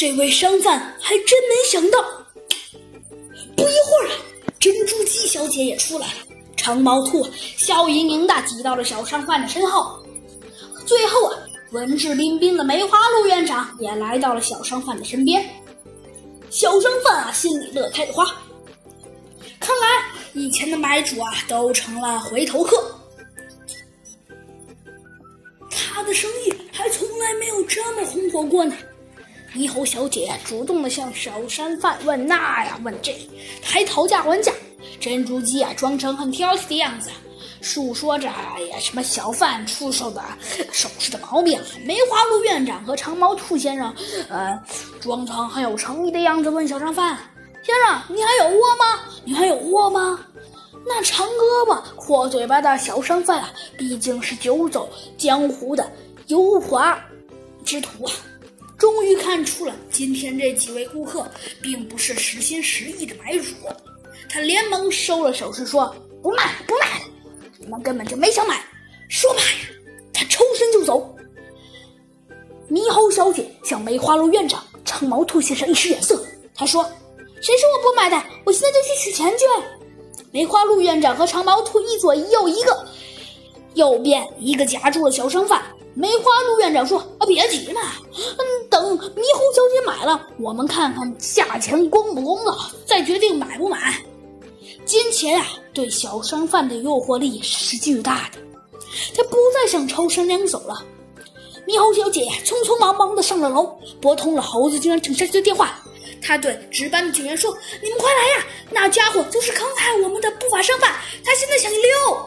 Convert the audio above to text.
这位商贩还真没想到。不一会儿，珍珠鸡小姐也出来了，长毛兔笑盈盈地挤到了小商贩的身后。最后啊，文质彬彬的梅花鹿院长也来到了小商贩的身边。小商贩啊，心里乐开了花。看来以前的买主啊，都成了回头客。他的生意还从来没有这么红火过呢。猕猴小姐主动的向小商贩问那呀问这，还讨价还价。珍珠鸡啊，装成很挑剔的样子，述说着哎呀什么小贩出售的首饰的毛病。梅花鹿院长和长毛兔先生，呃，装成很有诚意的样子问小商贩：“先生，你还有窝吗？你还有窝吗？”那长胳膊、阔嘴巴的小商贩啊，毕竟是久走江湖的油滑之徒啊，终于看出了今天这几位顾客并不是实心实意的买主。他连忙收了首饰，说：“不卖，不卖，你们根本就没想买。”说罢呀，他抽身就走。猕猴小姐向梅花鹿院长、长毛兔先生一使眼色，他说：“谁说我不买的？我现在就去取钱去。”梅花鹿院长和长毛兔一左一右，一个右边一个夹住了小商贩。梅花鹿院长说：“啊，别急嘛，嗯，等猕猴小姐买了，我们看看价钱公不公道，再决定买不买。”金钱啊，对小商贩的诱惑力是巨大的，他不再想抽身溜走了。猕猴小姐匆匆忙忙地上了楼，拨通了猴子警长警察局的电话。他对值班的警员说：“你们快来呀！那家伙就是坑害我们的不法商贩，他现在想溜。”